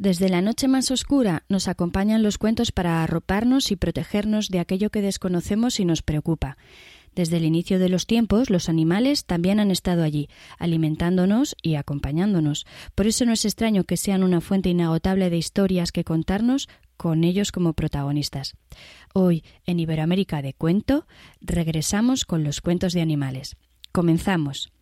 Desde la noche más oscura nos acompañan los cuentos para arroparnos y protegernos de aquello que desconocemos y nos preocupa. Desde el inicio de los tiempos, los animales también han estado allí, alimentándonos y acompañándonos. Por eso no es extraño que sean una fuente inagotable de historias que contarnos con ellos como protagonistas. Hoy, en Iberoamérica de Cuento, regresamos con los cuentos de animales. Comenzamos.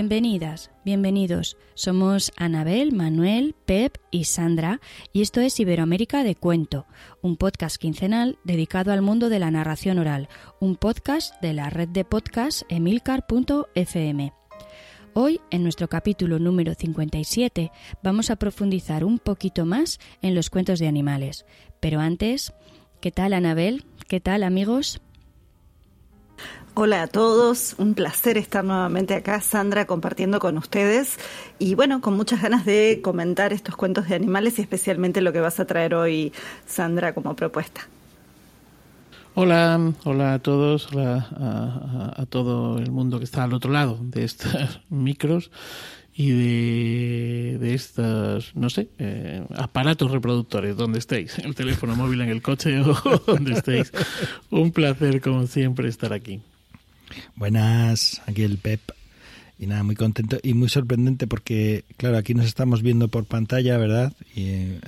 Bienvenidas, bienvenidos. Somos Anabel, Manuel, Pep y Sandra y esto es Iberoamérica de Cuento, un podcast quincenal dedicado al mundo de la narración oral, un podcast de la red de podcast emilcar.fm. Hoy, en nuestro capítulo número 57, vamos a profundizar un poquito más en los cuentos de animales. Pero antes, ¿qué tal Anabel? ¿Qué tal amigos? Hola a todos, un placer estar nuevamente acá, Sandra, compartiendo con ustedes y bueno, con muchas ganas de comentar estos cuentos de animales y especialmente lo que vas a traer hoy, Sandra, como propuesta. Hola, hola a todos, hola a, todo el mundo que está al otro lado de estos micros y de, estos, no sé, eh, aparatos reproductores, donde estéis, el teléfono móvil en el coche o donde estéis. Un placer, como siempre, estar aquí. Buenas, aquí el Pep. Y nada, muy contento y muy sorprendente porque, claro, aquí nos estamos viendo por pantalla, ¿verdad? Y eh,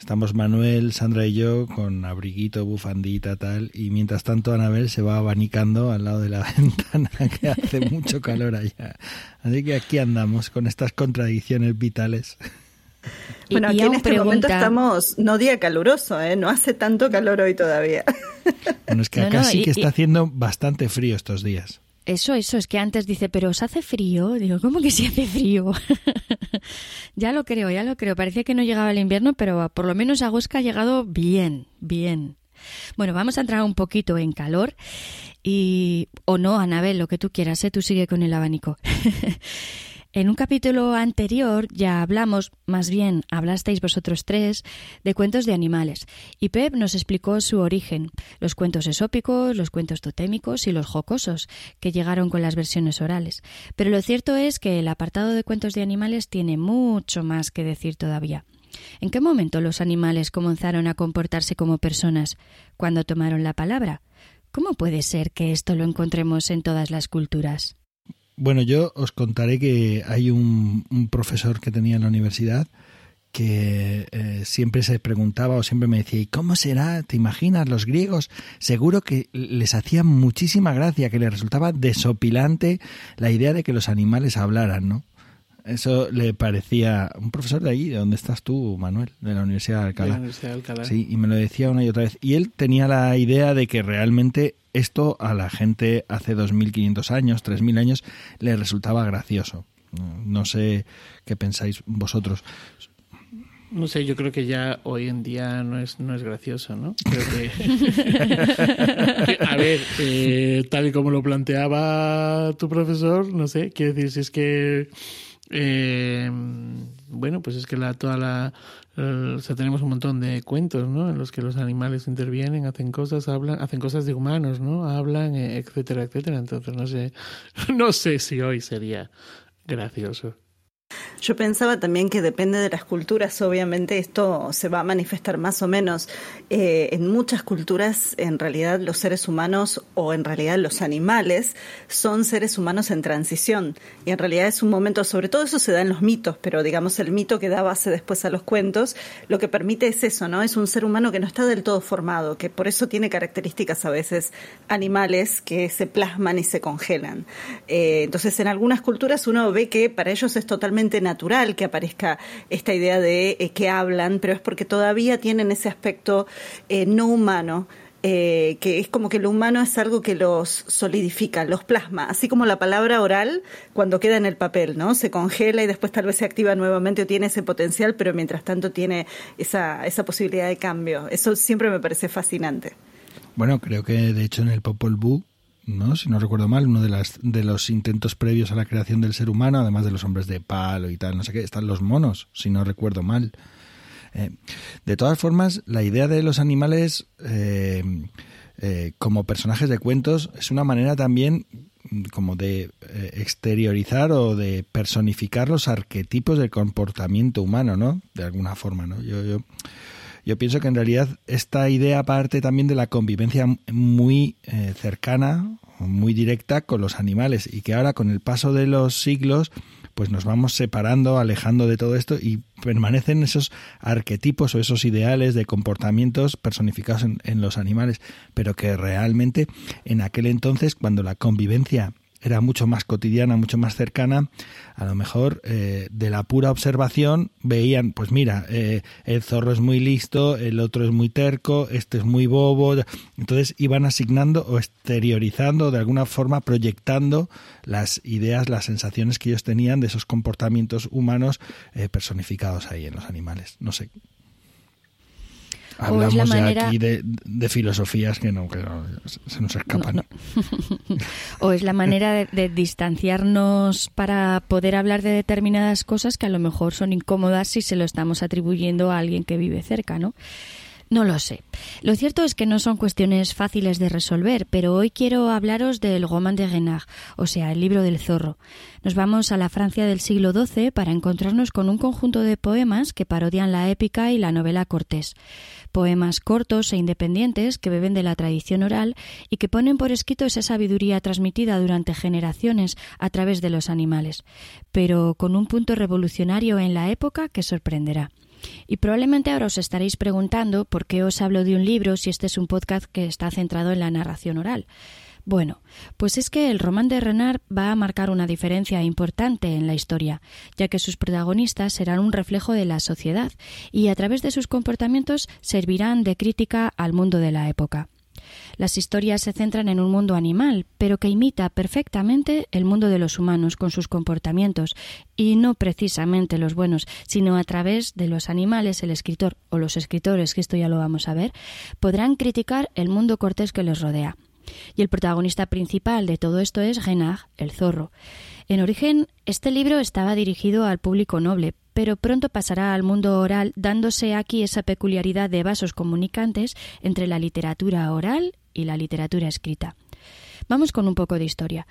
estamos Manuel, Sandra y yo con abriguito, bufandita, tal. Y mientras tanto, Anabel se va abanicando al lado de la ventana, que hace mucho calor allá. Así que aquí andamos con estas contradicciones vitales. Bueno, aquí en este momento estamos, no día caluroso, ¿eh? no hace tanto calor hoy todavía. Bueno, es que acá sí que está haciendo bastante frío estos días. Eso, eso, es que antes dice, pero ¿os hace frío? Digo, ¿cómo que si hace frío? ya lo creo, ya lo creo. Parecía que no llegaba el invierno, pero por lo menos Agosca ha llegado bien, bien. Bueno, vamos a entrar un poquito en calor y... o no, Anabel, lo que tú quieras, ¿eh? tú sigue con el abanico. En un capítulo anterior ya hablamos, más bien hablasteis vosotros tres, de cuentos de animales, y Pep nos explicó su origen, los cuentos esópicos, los cuentos totémicos y los jocosos, que llegaron con las versiones orales. Pero lo cierto es que el apartado de cuentos de animales tiene mucho más que decir todavía. ¿En qué momento los animales comenzaron a comportarse como personas? ¿Cuándo tomaron la palabra? ¿Cómo puede ser que esto lo encontremos en todas las culturas? Bueno, yo os contaré que hay un, profesor que tenía en la universidad que eh, siempre se preguntaba o siempre me decía, ¿y cómo será? ¿Te imaginas? Los griegos seguro que les hacía muchísima gracia, que les resultaba desopilante la idea de que los animales hablaran, ¿no? Eso le parecía un profesor de ahí, de donde estás tú, Manuel, de la Universidad de Alcalá. De la Universidad de Alcalá. Sí, y me lo decía una y otra vez. Y él tenía la idea de que realmente esto a la gente hace 2.500 años, 3.000 años, le resultaba gracioso. No sé qué pensáis vosotros. No sé, yo creo que ya hoy en día no es, no es gracioso, ¿no? Creo que... a ver, eh, tal y como lo planteaba tu profesor, no sé, quiero decir, si es que eh, bueno, pues es que la, toda la, o sea, tenemos un montón de cuentos, ¿no? En los que los animales intervienen, hacen cosas, hablan, hacen cosas de humanos, ¿no? Hablan, eh, etcétera, etcétera. Entonces no sé, no sé si hoy sería gracioso. Yo pensaba también que depende de las culturas, obviamente esto se va a manifestar más o menos. Eh, en muchas culturas, en realidad, los seres humanos o en realidad los animales son seres humanos en transición. Y en realidad es un momento, sobre todo eso se da en los mitos, pero digamos el mito que da base después a los cuentos, lo que permite es eso, ¿no? Es un ser humano que no está del todo formado, que por eso tiene características a veces animales que se plasman y se congelan. Eh, entonces, en algunas culturas uno ve que para ellos es totalmente natural que aparezca esta idea de eh, que hablan, pero es porque todavía tienen ese aspecto eh, no humano. Eh, que es como que lo humano es algo que los solidifica, los plasma, así como la palabra oral cuando queda en el papel, ¿no? Se congela y después tal vez se activa nuevamente o tiene ese potencial, pero mientras tanto tiene esa, esa posibilidad de cambio. Eso siempre me parece fascinante. Bueno, creo que de hecho en el Popol ¿no? si no recuerdo mal, uno de, las, de los intentos previos a la creación del ser humano, además de los hombres de palo y tal, no sé qué, están los monos, si no recuerdo mal. Eh, de todas formas, la idea de los animales eh, eh, como personajes de cuentos es una manera también como de exteriorizar o de personificar los arquetipos del comportamiento humano, ¿no? De alguna forma, ¿no? Yo, yo, yo pienso que en realidad esta idea parte también de la convivencia muy cercana, muy directa con los animales y que ahora con el paso de los siglos pues nos vamos separando, alejando de todo esto y permanecen esos arquetipos o esos ideales de comportamientos personificados en, en los animales, pero que realmente en aquel entonces, cuando la convivencia era mucho más cotidiana, mucho más cercana, a lo mejor eh, de la pura observación veían, pues mira, eh, el zorro es muy listo, el otro es muy terco, este es muy bobo, entonces iban asignando o exteriorizando, de alguna forma proyectando las ideas, las sensaciones que ellos tenían de esos comportamientos humanos eh, personificados ahí en los animales. No sé, Hablamos ya manera... aquí de, filosofías que no, que se nos escapan. o es la manera de, de, distanciarnos para poder hablar de determinadas cosas que a lo mejor son incómodas si se lo estamos atribuyendo a alguien que vive cerca, ¿no? No lo sé. Lo cierto es que no son cuestiones fáciles de resolver, pero hoy quiero hablaros del Roman de Renard, o sea, el libro del zorro. Nos vamos a la Francia del siglo XII para encontrarnos con un conjunto de poemas que parodian la épica y la novela cortés. Poemas cortos e independientes que beben de la tradición oral y que ponen por escrito esa sabiduría transmitida durante generaciones a través de los animales, pero con un punto revolucionario en la época que sorprenderá. Y probablemente ahora os estaréis preguntando por qué os hablo de un libro si este es un podcast que está centrado en la narración oral. Bueno, pues es que el román de Renard va a marcar una diferencia importante en la historia, ya que sus protagonistas serán un reflejo de la sociedad y a través de sus comportamientos servirán de crítica al mundo de la época. Las historias se centran en un mundo animal, pero que imita perfectamente el mundo de los humanos con sus comportamientos, y no precisamente los buenos, sino a través de los animales el escritor o los escritores, que esto ya lo vamos a ver, podrán criticar el mundo cortés que les rodea. Y el protagonista principal de todo esto es Renard, el zorro. En origen, este libro estaba dirigido al público noble, pero pronto pasará al mundo oral, dándose aquí esa peculiaridad de vasos comunicantes entre la literatura oral y la literatura escrita. Vamos con un poco de historia.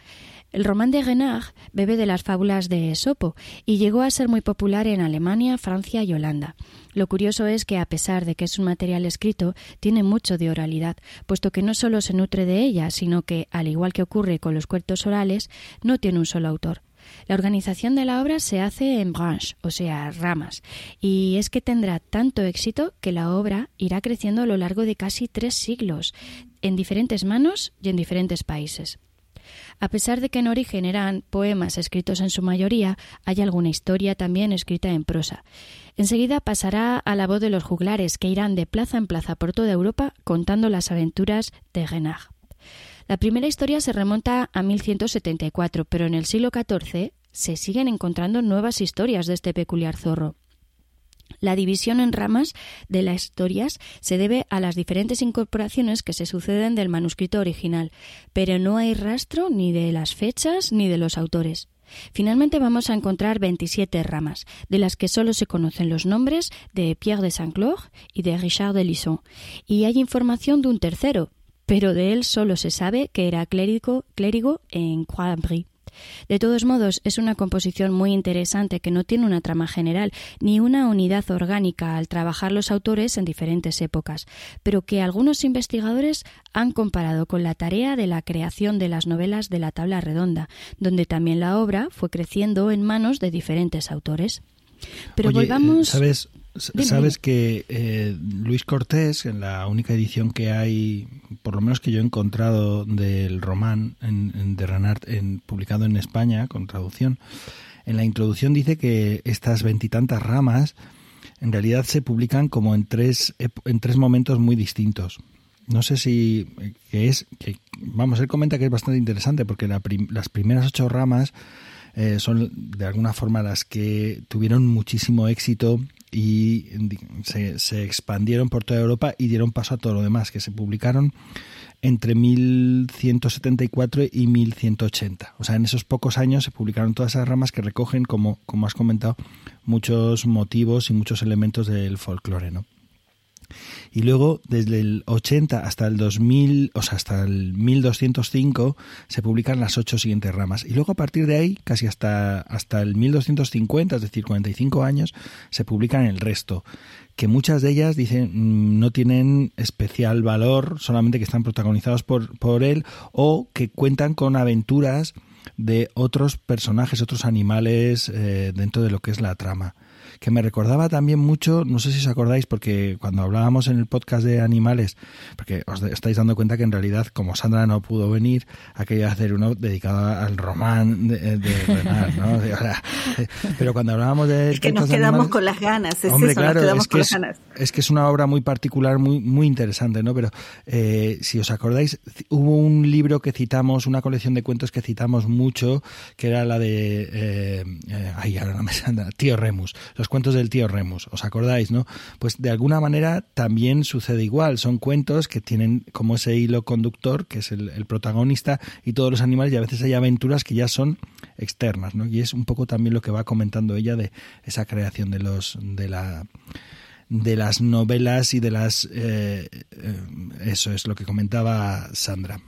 El román de Renard bebe de las fábulas de Esopo y llegó a ser muy popular en Alemania, Francia y Holanda. Lo curioso es que, a pesar de que es un material escrito, tiene mucho de oralidad, puesto que no solo se nutre de ella, sino que, al igual que ocurre con los cuentos orales, no tiene un solo autor. La organización de la obra se hace en branches, o sea, ramas, y es que tendrá tanto éxito que la obra irá creciendo a lo largo de casi tres siglos, en diferentes manos y en diferentes países. A pesar de que en origen eran poemas escritos en su mayoría, hay alguna historia también escrita en prosa. Enseguida pasará a la voz de los juglares que irán de plaza en plaza por toda Europa contando las aventuras de Renard. La primera historia se remonta a 1174, pero en el siglo XIV se siguen encontrando nuevas historias de este peculiar zorro. La división en ramas de las historias se debe a las diferentes incorporaciones que se suceden del manuscrito original, pero no hay rastro ni de las fechas ni de los autores. Finalmente vamos a encontrar 27 ramas, de las que solo se conocen los nombres de Pierre de Saint-Cloud y de Richard de Lisson, y hay información de un tercero, pero de él solo se sabe que era clérigo, clérigo en Croix-Brie. De todos modos, es una composición muy interesante que no tiene una trama general ni una unidad orgánica al trabajar los autores en diferentes épocas, pero que algunos investigadores han comparado con la tarea de la creación de las novelas de la tabla redonda, donde también la obra fue creciendo en manos de diferentes autores. Pero volvamos. ¿Sabes? Sabes que eh, Luis Cortés, en la única edición que hay, por lo menos que yo he encontrado del román de Renard en, publicado en España con traducción, En la introducción dice que estas veintitantas ramas en realidad se publican como en tres, en tres momentos muy distintos. No sé si que es que vamos, él comenta que es bastante interesante porque las primeras ocho ramas eh, son de alguna forma las que tuvieron muchísimo éxito y se, se, expandieron por toda Europa y dieron paso a todo lo demás, que se publicaron entre 1174 y 1180. O sea, en esos pocos años se publicaron todas esas ramas que recogen, como, como has comentado, muchos motivos y muchos elementos del folclore, ¿no? Y luego, desde el 80 hasta el 2000, o sea, hasta el 1205, se publican las ocho siguientes ramas. Y luego, a partir de ahí, casi hasta, hasta el 1250, es decir, 45 años, se publican el resto. Que muchas de ellas dicen mm, no tienen especial valor, solamente que están protagonizados por, por él, o que cuentan con aventuras de otros personajes, otros animales eh, dentro de lo que es la trama que me recordaba también mucho, no sé si os acordáis, porque cuando hablábamos en el podcast de animales, porque os estáis dando cuenta que en realidad, como Sandra no pudo venir, aquello hacer uno dedicado al román de, Renard, ¿no? pero cuando hablábamos de... Es que nos quedamos con las ganas, es hombre, claro, es que es, es, que es una obra muy particular, muy, muy interesante, ¿no? Pero eh, si os acordáis, hubo un libro que citamos, una colección de cuentos que citamos mucho, que era la de... Eh, eh ay, ahora no me sale, Tío Remus, los cuentos del tío Remus, ¿os acordáis, no? Pues de alguna manera también sucede igual, son cuentos que tienen como ese hilo conductor, que es el, protagonista, y todos los animales, y a veces hay aventuras que ya son externas, ¿no? Y es un poco también lo que va comentando ella de esa creación de los, de la de las novelas y de las eh, eh, eso es lo que comentaba Sandra.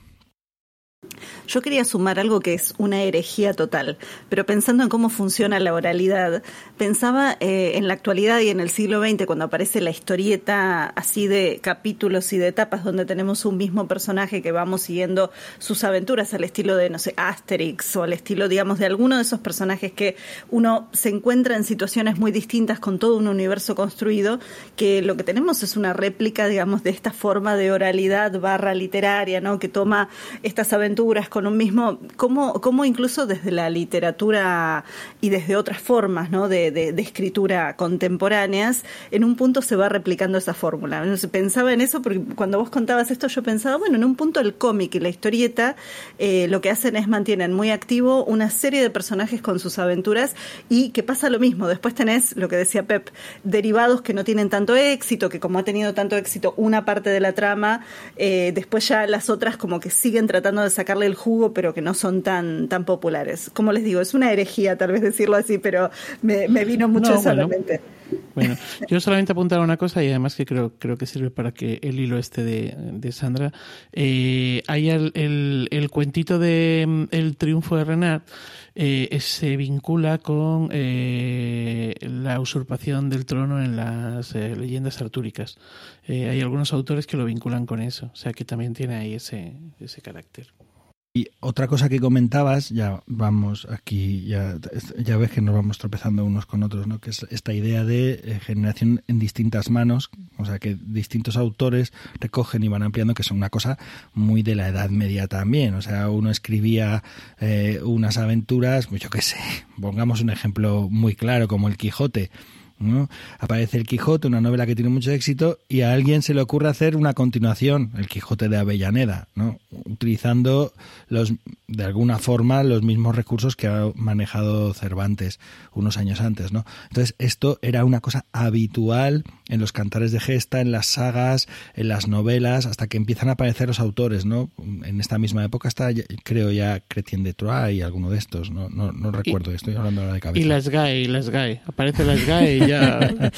Yo quería sumar algo que es una herejía total, pero pensando en cómo funciona la oralidad, pensaba eh, en la actualidad y en el siglo XX, cuando aparece la historieta así de capítulos y de etapas, donde tenemos un mismo personaje que vamos siguiendo sus aventuras al estilo de, no sé, Asterix o al estilo, digamos, de alguno de esos personajes que uno se encuentra en situaciones muy distintas con todo un universo construido, que lo que tenemos es una réplica, digamos, de esta forma de oralidad barra literaria, ¿no? Que toma estas aventuras con un mismo, cómo, cómo incluso desde la literatura y desde otras formas ¿no? de, de, escritura contemporáneas, en un punto se va replicando esa fórmula. Pensaba en eso porque cuando vos contabas esto yo pensaba, bueno, en un punto el cómic y la historieta eh, lo que hacen es mantienen muy activo una serie de personajes con sus aventuras y que pasa lo mismo. Después tenés lo que decía Pep, derivados que no tienen tanto éxito, que como ha tenido tanto éxito una parte de la trama, eh, después ya las otras como que siguen tratando de el jugo, pero que no son tan, tan populares. Como les digo, es una herejía tal vez decirlo así, pero me, vino mucho eso a la mente. Bueno, yo solamente apuntar una cosa y además que creo, creo que sirve para que el hilo este de, Sandra. Eh, hay el, el, cuentito de mm, El triunfo de Renard eh, se vincula con eh, la usurpación del trono en las eh, leyendas artúricas. hay algunos autores que lo vinculan con eso, o sea que también tiene ahí ese, ese carácter. Y otra cosa que comentabas, ya vamos aquí, ya, ves que nos vamos tropezando unos con otros, ¿no? que es esta idea de eh, generación en distintas manos, o sea, que distintos autores recogen y van ampliando, que es una cosa muy de la Edad Media también. O sea, uno escribía eh, unas aventuras, yo qué sé, pongamos un ejemplo muy claro, como el Quijote Aparece el Quijote, una novela que tiene mucho éxito, y a alguien se le ocurre hacer una continuación, el Quijote de Avellaneda, ¿no? utilizando los, de alguna forma los mismos recursos que ha manejado Cervantes unos años antes. ¿no? Entonces, esto era una cosa habitual en los cantares de gesta, en las sagas, en las novelas, hasta que empiezan a aparecer los autores. ¿no? En esta misma época está, creo ya, Cretien de Troyes y alguno de estos, no, no, no recuerdo, estoy hablando ahora de cabeza. Y las GAE, las GAE, aparece las GAE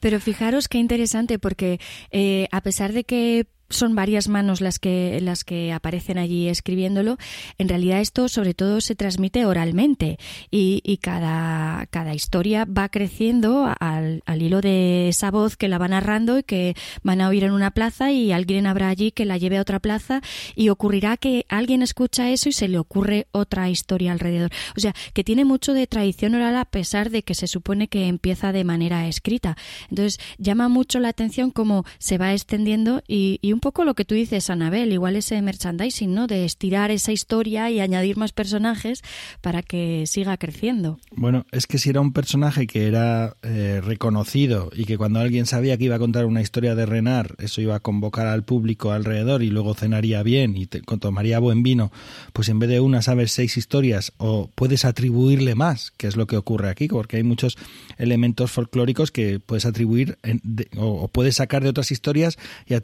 Pero fijaros qué interesante, porque eh, a pesar de que son varias manos las que las que aparecen allí escribiéndolo. En realidad esto sobre todo se transmite oralmente y, cada, cada historia va creciendo al, al, hilo de esa voz que la va narrando y que van a oír en una plaza y alguien habrá allí que la lleve a otra plaza y ocurrirá que alguien escucha eso y se le ocurre otra historia alrededor. O sea, que tiene mucho de tradición oral a pesar de que se supone que empieza de manera escrita. Entonces, llama mucho la atención cómo se va extendiendo y, y un poco lo que tú dices, Anabel, igual ese merchandising, ¿no? De estirar esa historia y añadir más personajes para que siga creciendo. Bueno, es que si era un personaje que era eh, reconocido y que cuando alguien sabía que iba a contar una historia de Renard, eso iba a convocar al público alrededor y luego cenaría bien y te, tomaría buen vino, pues en vez de una sabes seis historias o puedes atribuirle más, que es lo que ocurre aquí, porque hay muchos elementos folclóricos que puedes atribuir en, de, o, puedes sacar de otras historias y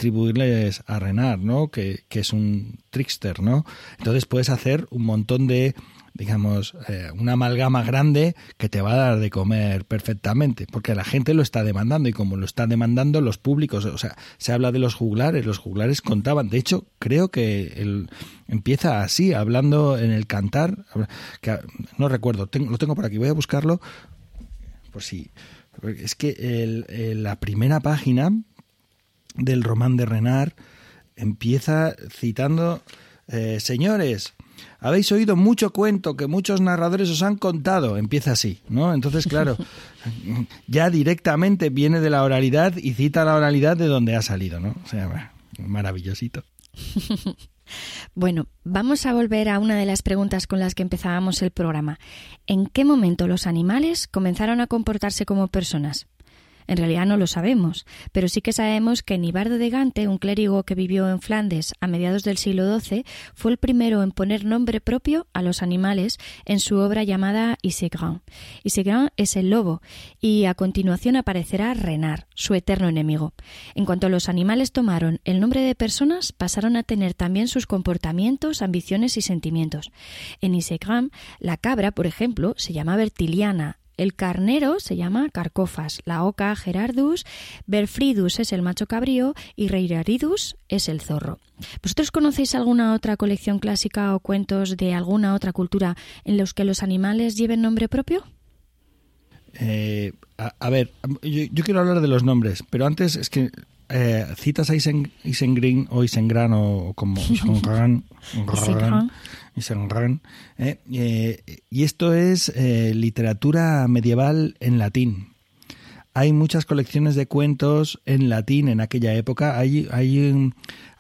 atribuirles a Renard, ¿no? Que, que es un trickster, ¿no? Entonces puedes hacer un montón de digamos, eh, una amalgama grande que te va a dar de comer perfectamente, porque la gente lo está demandando y como lo están demandando los públicos, o sea, se habla de los juglares, los juglares contaban, de hecho, creo que el, empieza así, hablando en el cantar, que no recuerdo, tengo, lo tengo por aquí, voy a buscarlo, por si, es que la primera página del román de Renard empieza citando, eh, señores, habéis oído mucho cuento que muchos narradores os han contado. Empieza así, ¿no? Entonces, claro, ya directamente viene de la oralidad y cita la oralidad de donde ha salido, ¿no? O sea, maravillosito. Bueno, vamos a volver a una de las preguntas con las que empezábamos el programa. ¿En qué momento los animales comenzaron a comportarse como personas? En realidad no lo sabemos, pero sí que sabemos que Nibardo de Gante, un clérigo que vivió en Flandes a mediados del siglo XII, fue el primero en poner nombre propio a los animales en su obra llamada Isegran. Isegran es el lobo y a continuación aparecerá Renard, su eterno enemigo. En cuanto los animales tomaron el nombre de personas, pasaron a tener también sus comportamientos, ambiciones y sentimientos. En Isegran, la cabra, por ejemplo, se llama Bertiliana, el carnero se llama Carcofas, la oca Gerardus, Berfridus es el macho cabrío y Reiraridus es el zorro. ¿Vosotros conocéis alguna otra colección clásica o cuentos de alguna otra cultura en los que los animales lleven nombre propio? Eh, a, ver, yo, quiero hablar de los nombres, pero antes es que eh, citas a Isen, Isengrin o Isengran o, como Isengran, Isengran eh, eh, y esto es eh, literatura medieval en latín. Hay muchas colecciones de cuentos en latín en aquella época. Hay, hay,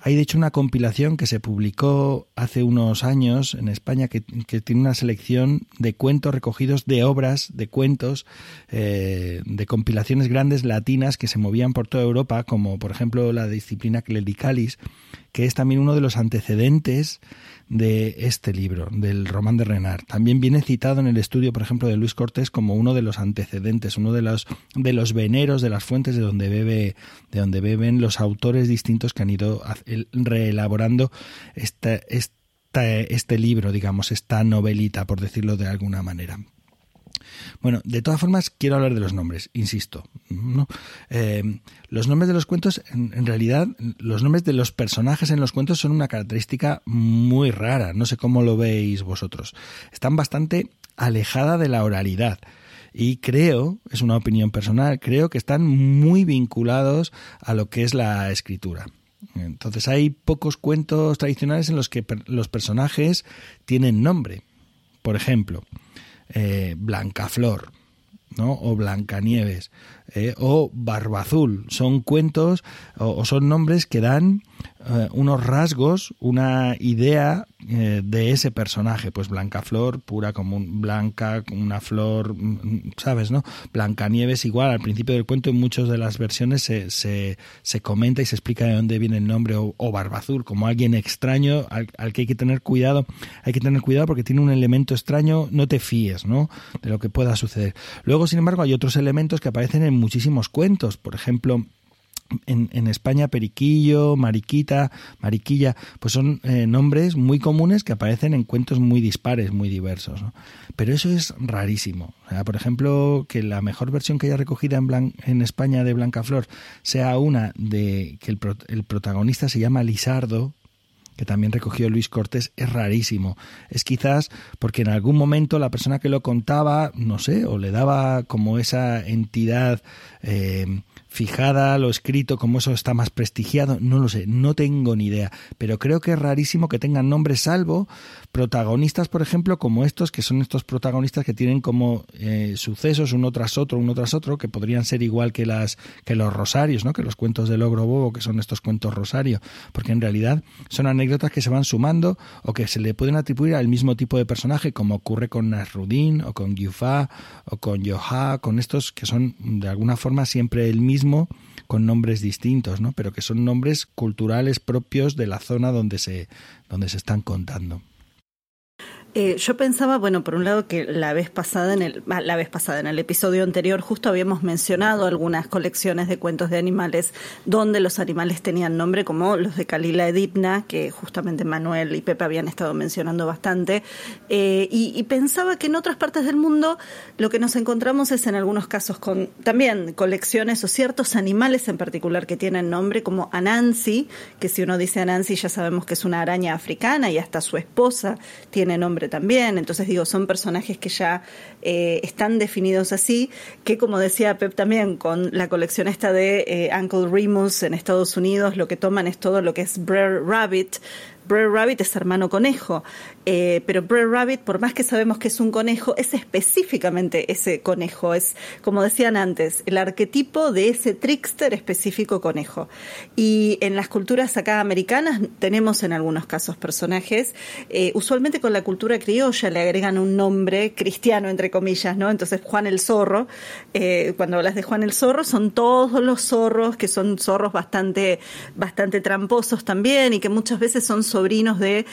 hay de hecho una compilación que se publicó hace unos años en España que, tiene una selección de cuentos recogidos de obras, de cuentos, eh, de compilaciones grandes latinas que se movían por toda Europa, como por ejemplo la disciplina clericalis, que es también uno de los antecedentes de este libro, del román de Renard. También viene citado en el estudio, por ejemplo, de Luis Cortés como uno de los antecedentes, uno de los, de los veneros, de las fuentes de donde bebe, de donde beben los autores distintos que han ido reelaborando esta, este libro, digamos, esta novelita, por decirlo de alguna manera. Bueno, de todas formas, quiero hablar de los nombres, insisto. Eh, los nombres de los cuentos, en, en, realidad, los nombres de los personajes en los cuentos son una característica muy rara. No sé cómo lo veis vosotros. Están bastante alejada de la oralidad. Y creo, es una opinión personal, creo que están muy vinculados a lo que es la escritura. Entonces hay pocos cuentos tradicionales en los que per los personajes tienen nombre. Por ejemplo, eh, Blancaflor, ¿no? o Blancanieves, eh, o Barbazul. Son cuentos o, son nombres que dan eh, unos rasgos, una idea eh, de ese personaje. Pues Blancaflor, pura como un blanca, una flor, ¿sabes? no Blancanieves igual, al principio del cuento en muchas de las versiones se, se, se comenta y se explica de dónde viene el nombre, o, o Barbazul, como alguien extraño al, al, que hay que tener cuidado. Hay que tener cuidado porque tiene un elemento extraño, no te fíes, ¿no? De lo que pueda suceder. Luego, sin embargo, hay otros elementos que aparecen en muchísimos cuentos. Por ejemplo, en, España Periquillo, Mariquita, Mariquilla, pues son eh, nombres muy comunes que aparecen en cuentos muy dispares, muy diversos. ¿no? Pero eso es rarísimo. O sea, por ejemplo, que la mejor versión que haya recogida en, Blan en España de Blanca Flor sea una de que el, pro el protagonista se llama Lisardo, que también recogió Luis Cortés, es rarísimo. Es quizás porque en algún momento la persona que lo contaba, no sé, o le daba como esa entidad eh, fijada, lo escrito, como eso está más prestigiado, no lo sé, no tengo ni idea, pero creo que es rarísimo que tengan nombres salvo protagonistas, por ejemplo, como estos, que son estos protagonistas que tienen como eh, sucesos uno tras otro, uno tras otro, que podrían ser igual que las que los rosarios, ¿no? que los cuentos del ogro bobo, que son estos cuentos rosario, porque en realidad son anécdotas que se van sumando o que se le pueden atribuir al mismo tipo de personaje, como ocurre con Nasruddin o con Yufa o con Yoha, con estos que son de alguna forma siempre el mismo con nombres distintos, ¿no? Pero que son nombres culturales propios de la zona donde se, donde se están contando. Eh, yo pensaba, bueno, por un lado que la vez pasada en el ah, la vez pasada en el episodio anterior justo habíamos mencionado algunas colecciones de cuentos de animales donde los animales tenían nombre como los de Kalila Edipna, que justamente Manuel y Pepe habían estado mencionando bastante, eh, y, pensaba que en otras partes del mundo lo que nos encontramos es en algunos casos con también colecciones o ciertos animales en particular que tienen nombre como Anansi, que si uno dice Anansi ya sabemos que es una araña africana y hasta su esposa tiene nombre también. Entonces digo, son personajes que ya eh, están definidos así, que como decía Pep también, con la colección esta de eh, Uncle Remus en Estados Unidos, lo que toman es todo lo que es Brer Rabbit, Brer Rabbit es hermano conejo, eh, pero Brer Rabbit, por más que sabemos que es un conejo, es específicamente ese conejo, es, como decían antes, el arquetipo de ese trickster específico conejo. Y en las culturas acá americanas tenemos en algunos casos personajes, eh, usualmente con la cultura criolla le agregan un nombre cristiano, entre comillas, ¿no? Entonces Juan el Zorro, eh, cuando hablas de Juan el Zorro, son todos los zorros, que son zorros bastante, bastante tramposos también y que muchas veces son sobrinos de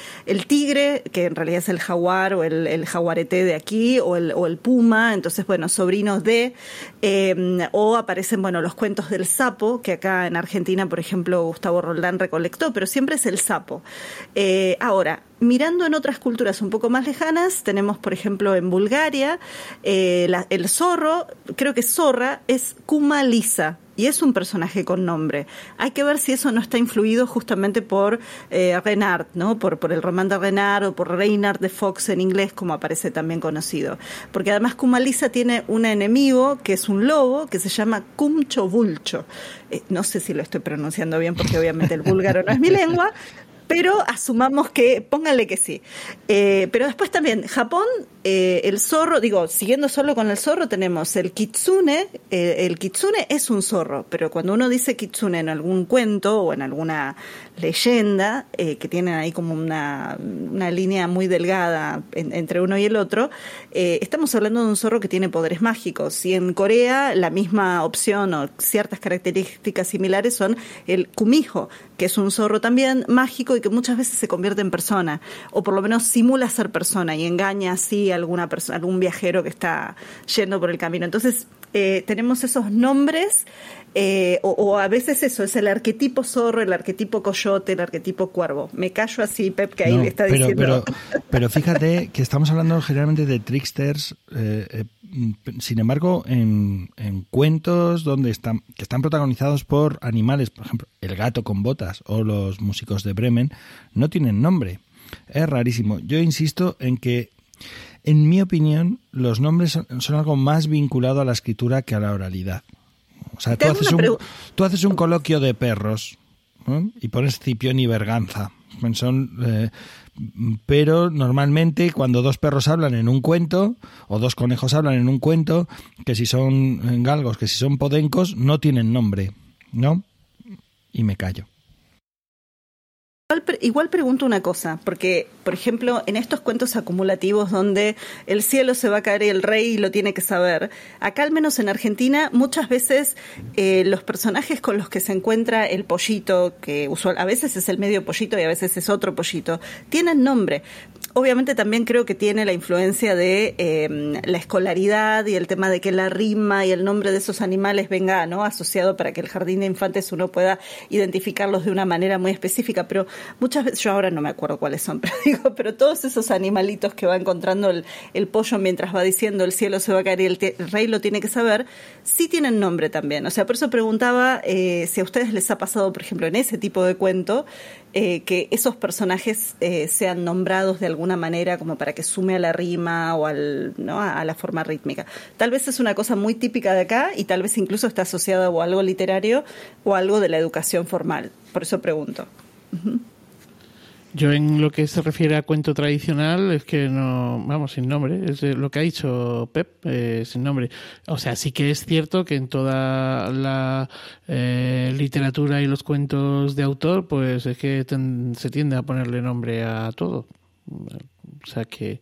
tigre, que en realidad es el jaguar o el, el jaguarete de aquí, o el, o el puma, entonces, bueno, sobrinos de, em, o aparecen, bueno, los cuentos del sapo, que acá en Argentina, por ejemplo, Gustavo Roldán recolectó, pero siempre es el sapo. Eh, ahora, mirando en otras culturas un poco más lejanas, tenemos, por ejemplo, en Bulgaria, eh, el zorro, creo que zorra, es Kumalisa y es un personaje con nombre. Hay que ver si eso no está influido justamente por eh, Renard, ¿no? Por, por el román de Renard o por Reynard de Fox en inglés, como aparece también conocido. Porque además Kumalisa tiene un enemigo que es un lobo que se llama Kumcho Vulcho. Eh, no sé si lo estoy pronunciando bien porque obviamente el búlgaro no es mi lengua, pero asumamos que, pónganle que sí. Eh, pero después también, Japón, eh, el zorro, digo, siguiendo solo con el zorro, tenemos el kitsune. Eh, el kitsune es un zorro, pero cuando uno dice kitsune en algún cuento o en alguna leyenda, que tienen ahí como una, una línea muy delgada entre uno y el otro, estamos hablando de un zorro que tiene poderes mágicos. Y en Corea, la misma opción o ciertas características similares son el kumiho, que es un zorro también mágico y que muchas veces se convierte en persona, o por lo menos simula ser persona y engaña así alguna persona, algún viajero que está yendo por el camino. Entonces, eh, tenemos esos nombres, eh, o, a veces eso, es el arquetipo zorro, el arquetipo coyote, el arquetipo cuervo. Me callo así, Pep, que ahí está pero, diciendo. Pero, pero fíjate que estamos hablando generalmente de tricksters, eh, sin embargo, en, en, cuentos donde están, que están protagonizados por animales, por ejemplo, el gato con botas o los músicos de Bremen, no tienen nombre. Es rarísimo. Yo insisto en que en mi opinión, los nombres son, algo más vinculado a la escritura que a la oralidad. O sea, tú haces, un, tú haces, un, coloquio de perros y pones Cipión y Berganza. Son, eh, pero normalmente cuando dos perros hablan en un cuento o dos conejos hablan en un cuento, que si son galgos, que si son podencos, no tienen nombre, ¿no? Y me callo. Igual, pregunto una cosa, porque, por ejemplo, en estos cuentos acumulativos donde el cielo se va a caer y el rey lo tiene que saber, acá al menos en Argentina, muchas veces eh, los personajes con los que se encuentra el pollito, que a veces es el medio pollito y a veces es otro pollito, tienen nombre. Obviamente también creo que tiene la influencia de em, la escolaridad y el tema de que la rima y el nombre de esos animales venga ¿no? asociado para que el jardín de infantes uno pueda identificarlos de una manera muy específica. Pero muchas veces, yo ahora no me acuerdo cuáles son, pero digo, pero todos esos animalitos que va encontrando el, el pollo mientras va diciendo el cielo se va a caer y el, rey lo tiene que saber, sí tienen nombre también. O sea, por eso preguntaba eh, si a ustedes les ha pasado, por ejemplo, en ese tipo de cuento, eh, que esos personajes eh, sean nombrados de alguna manera como para que sume a la rima o ¿no? a, la forma rítmica. Tal vez es una cosa muy típica de acá y tal vez incluso está asociada a algo literario o algo de la educación formal. Por eso pregunto. Yo en lo que se refiere a cuento tradicional es que no, vamos, sin nombre, es lo que ha dicho Pep, eh, sin nombre. O sea, sí que es cierto que en toda la eh, literatura y los cuentos de autor, pues es que se tiende a ponerle nombre a todo. O sea que,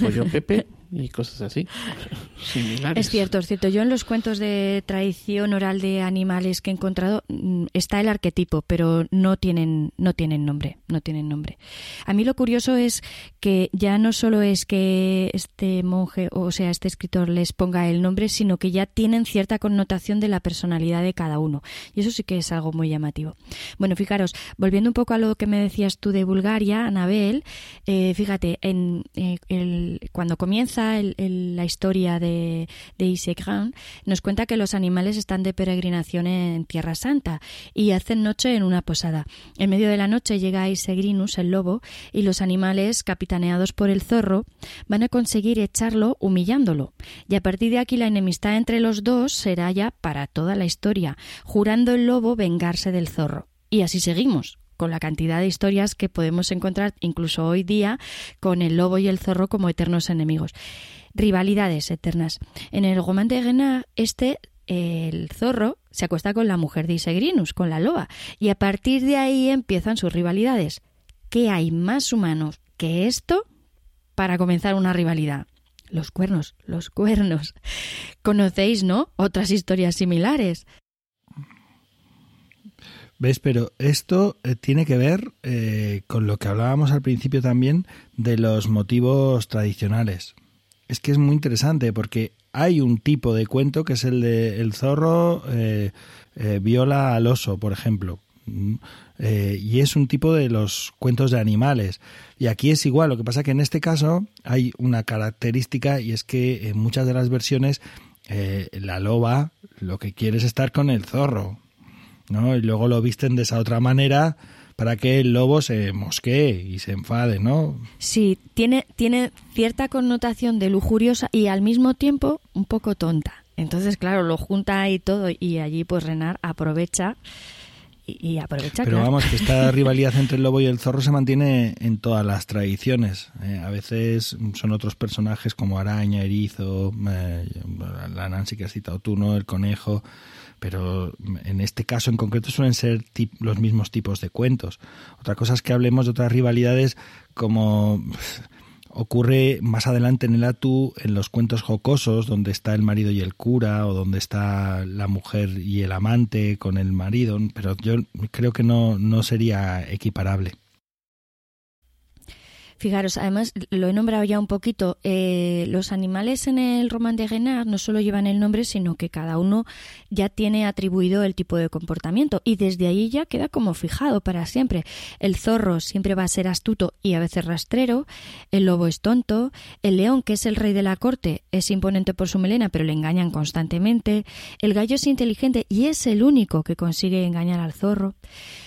pues yo Pepe y cosas así, similares. Es cierto, es cierto. Yo en los cuentos de tradición oral de animales que he encontrado mm, está el arquetipo, pero no tienen, no tienen nombre, no tienen nombre. A mí lo curioso es que ya no solo es que este monje, o sea, este escritor les ponga el nombre, sino que ya tienen cierta connotación de la personalidad de cada uno. Y eso sí que es algo muy llamativo. Bueno, fijaros, volviendo un poco a lo que me decías tú de Bulgaria, Anabel, eh, fíjate, en, eh, el, cuando comienza la historia de, de nos cuenta que los animales están de peregrinación en Tierra Santa y hacen noche en una posada. En medio de la noche llega Isegrinus, el lobo, y los animales, capitaneados por el zorro, van a conseguir echarlo humillándolo. Y a partir de aquí la enemistad entre los dos será ya para toda la historia, jurando el lobo vengarse del zorro. Y así seguimos, con la cantidad de historias que podemos encontrar incluso hoy día con el lobo y el zorro como eternos enemigos. Rivalidades eternas. En el Roman de Renard, este el zorro se acuesta con la mujer de Isegrinus, con la loba, y a partir de ahí empiezan sus rivalidades. ¿Qué hay más humanos que esto para comenzar una rivalidad? Los cuernos, los cuernos. Conocéis, ¿no? Otras historias similares. ¿Ves? Pero esto eh, tiene que ver eh, con lo que hablábamos al principio también de los motivos tradicionales. Es que es muy interesante porque hay un tipo de cuento que es el de el zorro eh, viola al oso, por ejemplo. Mm, y es un tipo de los cuentos de animales. Y aquí es igual, lo que pasa que en este caso hay una característica y es que en muchas de las versiones la loba lo que quiere es estar con el zorro ¿no? Y luego lo visten de esa otra manera para que el lobo se mosquee y se enfade, ¿no? Sí, tiene, tiene cierta connotación de lujuriosa y al mismo tiempo un poco tonta. Entonces, claro, lo junta ahí todo y allí pues Renar aprovecha y, aprovecha. Pero vamos, que esta rivalidad entre el lobo y el zorro se mantiene en todas las tradiciones. Eh, a veces son otros personajes como araña, erizo, eh, la Nancy que has citado tú, ¿no? El conejo pero en este caso en concreto suelen ser los mismos tipos de cuentos. Otra cosa es que hablemos de otras rivalidades como ocurre más adelante en el Atu en los cuentos jocosos donde está el marido y el cura o donde está la mujer y el amante con el marido, pero yo creo que no, no sería equiparable. Fijaros, además lo he nombrado ya un poquito, eh, los animales en el Roman de Renard no solo llevan el nombre, sino que cada uno ya tiene atribuido el tipo de comportamiento y desde ahí ya queda como fijado para siempre. El zorro siempre va a ser astuto y a veces rastrero, el lobo es tonto, el león, que es el rey de la corte, es imponente por su melena, pero le engañan constantemente, el gallo es inteligente y es el único que consigue engañar al zorro.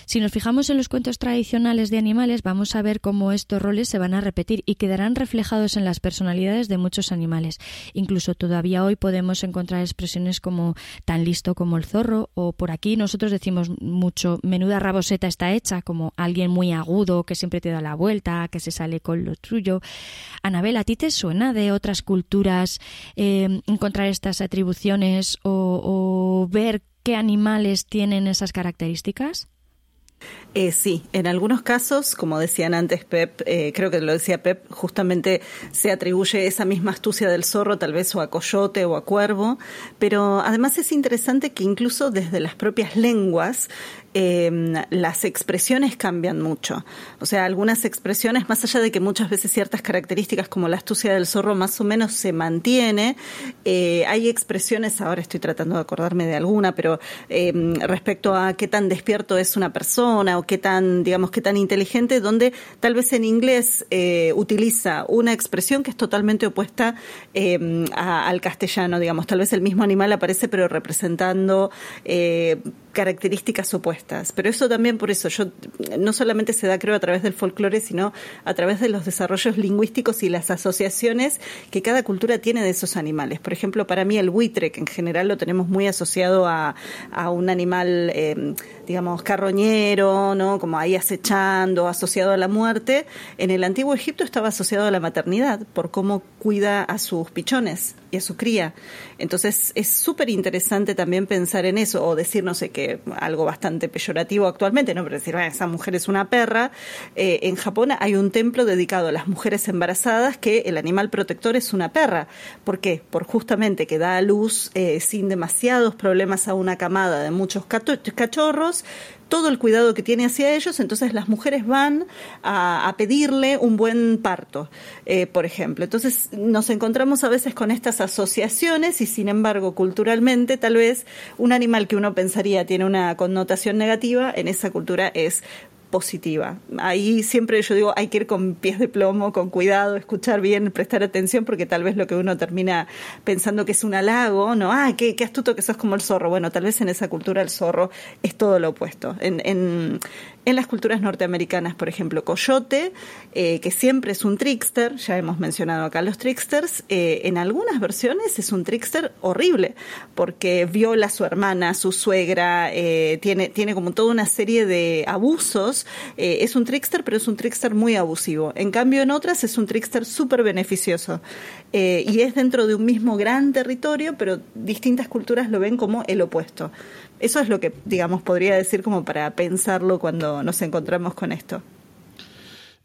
Si nos fijamos en los cuentos tradicionales de animales, vamos a ver cómo estos roles se van a repetir y quedarán reflejados en las personalidades de muchos animales. Incluso todavía hoy podemos encontrar expresiones como tan listo como el zorro o por aquí nosotros decimos mucho menuda raboseta está hecha como alguien muy agudo que siempre te da la vuelta, que se sale con lo tuyo. Anabel, ¿a ti te suena de otras culturas eh, encontrar estas atribuciones o ver qué animales tienen esas características? Eh, sí, en algunos casos, como decían antes Pep, eh, creo que lo decía Pep, justamente se atribuye esa misma astucia del zorro tal vez o a coyote o a cuervo, pero además es interesante que incluso desde las propias lenguas eh, las expresiones cambian mucho. O sea, algunas expresiones, más allá de que muchas veces ciertas características como la astucia del zorro más o menos se mantiene, eh, hay expresiones, ahora estoy tratando de acordarme de alguna, pero eh, respecto a qué tan despierto es una persona o qué tan, digamos, qué tan inteligente, donde tal vez en inglés eh, utiliza una expresión que es totalmente opuesta a, al castellano, digamos, tal vez el mismo animal aparece pero representando eh, características opuestas. Pero eso también por eso, yo no solamente se da creo a través del folclore, sino a través de los desarrollos lingüísticos y las asociaciones que cada cultura tiene de esos animales. Por ejemplo, para mí el buitre, que en general lo tenemos muy asociado a, a un animal, eh, digamos, carroñero, ¿no? Como ahí acechando, asociado a la muerte, en el antiguo Egipto estaba asociado a la maternidad, por cómo cuida a sus pichones y a su cría. Entonces es súper interesante también pensar en eso, o decir, no sé, que algo bastante peyorativo actualmente, ¿no? Pero decir, bueno, esa mujer es una perra. Eh, en Japón hay un templo dedicado a las mujeres embarazadas que el animal protector es una perra. ¿Por qué? Por justamente que da a luz eh, sin demasiados problemas a una camada de muchos cachorros, todo el cuidado que tiene hacia ellos, entonces las mujeres van a, pedirle un buen parto, eh, por ejemplo. Entonces nos encontramos a veces con estas asociaciones y sin embargo culturalmente tal vez un animal que uno pensaría tiene una connotación negativa, en esa cultura es positiva. Ahí siempre yo digo, hay que ir con pies de plomo, con cuidado, escuchar bien, prestar atención, porque tal vez lo que uno termina pensando que es un halago, ¿no? Ah, qué, astuto que sos como el zorro. Bueno, tal vez en esa cultura el zorro es todo lo opuesto. En, en las culturas norteamericanas, por ejemplo, Coyote, eh, que siempre es un trickster, ya hemos mencionado acá los tricksters, eh, en algunas versiones es un trickster horrible, porque viola a su hermana, a su suegra, eh, tiene, tiene como toda una serie de abusos. Eh, es un trickster, pero es un trickster muy abusivo. En cambio, en otras es un trickster súper beneficioso. Y es dentro de un mismo gran territorio, pero distintas culturas lo ven como el opuesto. Eso es lo que, digamos, podría decir como para pensarlo cuando nos encontramos con esto.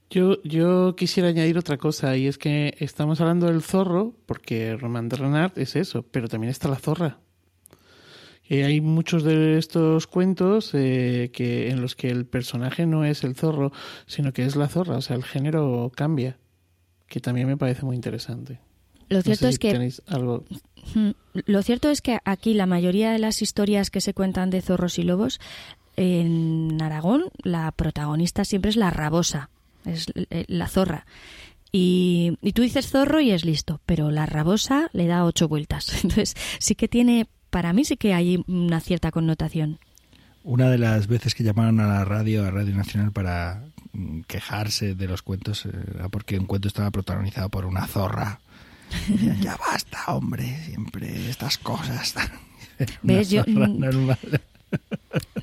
Yo, yo quisiera añadir otra cosa, y es que estamos hablando del zorro, porque Román de Renard es eso, pero también está la zorra. Eh, hay muchos de estos cuentos eh, que en los que el personaje no es el zorro, sino que es la zorra, o sea, el género cambia, que también me parece muy interesante. Lo cierto no sé es si que tenéis algo. Mm, Lo cierto es que aquí la mayoría de las historias que se cuentan de zorros y lobos, en Aragón la protagonista siempre es la rabosa, es eh, la zorra. Y, tú dices zorro y es listo, pero la rabosa le da ocho vueltas. Entonces sí que tiene, para mí sí que hay una cierta connotación. Una de las veces que llamaron a la radio, a Radio Nacional, para mm, quejarse de los cuentos, eh, porque un cuento estaba protagonizado por una zorra. Ya basta, hombre, siempre estas cosas. ¿Ves? Yo-.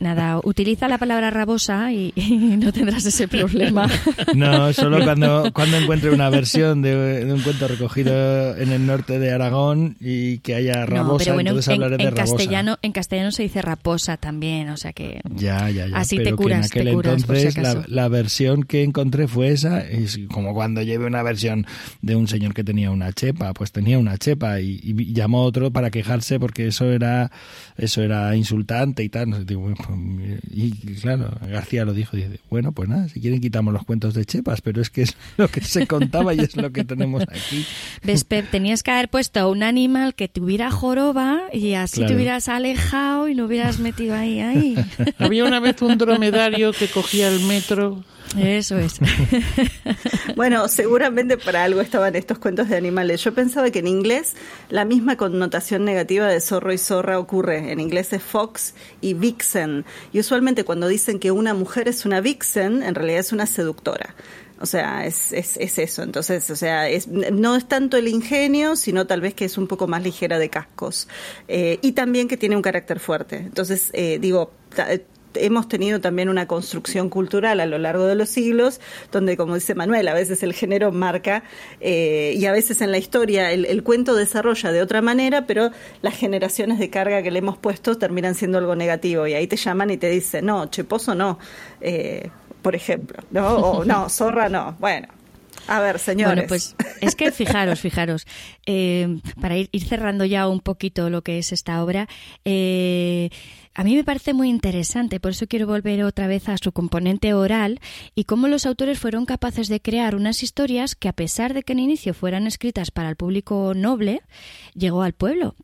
Nada, utiliza la palabra rabosa y, y no tendrás ese problema. No, solo cuando, cuando encuentre una versión de, de un cuento recogido en el norte de Aragón y que haya rabosa, no, pero bueno, entonces en, hablaré de en rabosa. castellano, en castellano se dice raposa también, o sea que Ya, ya, ya. Así te pero curas, que en te aquel curas, por si entonces la, acaso. la versión que encontré fue esa. Es como cuando llevé una versión de un señor que tenía una chepa, pues tenía una chepa y, y llamó a otro para quejarse porque eso era eso era insultante y tal. No sé, digo, bueno, pues, y claro, García lo dijo, dice, bueno, pues nada, si quieren quitamos los cuentos de chepas, pero es que es lo que se contaba y es lo que tenemos aquí. ves, Pep, tenías que haber puesto un animal que tuviera joroba y así Claro. te hubieras alejado y no hubieras metido ahí, ahí. Había una vez un dromedario que cogía el metro. Eso es. Bueno, seguramente para algo estaban estos cuentos de animales. Yo pensaba que en inglés la misma connotación negativa de zorro y zorra ocurre. En inglés es fox y vixen. Y usualmente cuando dicen que una mujer es una vixen, en realidad es una seductora. O sea, es, es, es eso. Entonces, o sea, es, no es tanto el ingenio, sino tal vez que es un poco más ligera de cascos. Eh, y también que tiene un carácter fuerte. Entonces, eh, digo, hemos tenido también una construcción cultural a lo largo de los siglos, donde, como dice Manuel, a veces el género marca eh, y a veces en la historia el, cuento desarrolla de otra manera, pero las generaciones de carga que le hemos puesto terminan siendo algo negativo y ahí te llaman y te dicen, no, cheposo no, eh, por ejemplo, ¿no? O no, zorra no. Bueno, a ver, señores. Bueno, pues es que fijaros, fijaros, eh, para ir, cerrando ya un poquito lo que es esta obra, a mí me parece muy interesante, por eso quiero volver otra vez a su componente oral y cómo los autores fueron capaces de crear unas historias que a pesar de que en inicio fueran escritas para el público noble, llegó al pueblo.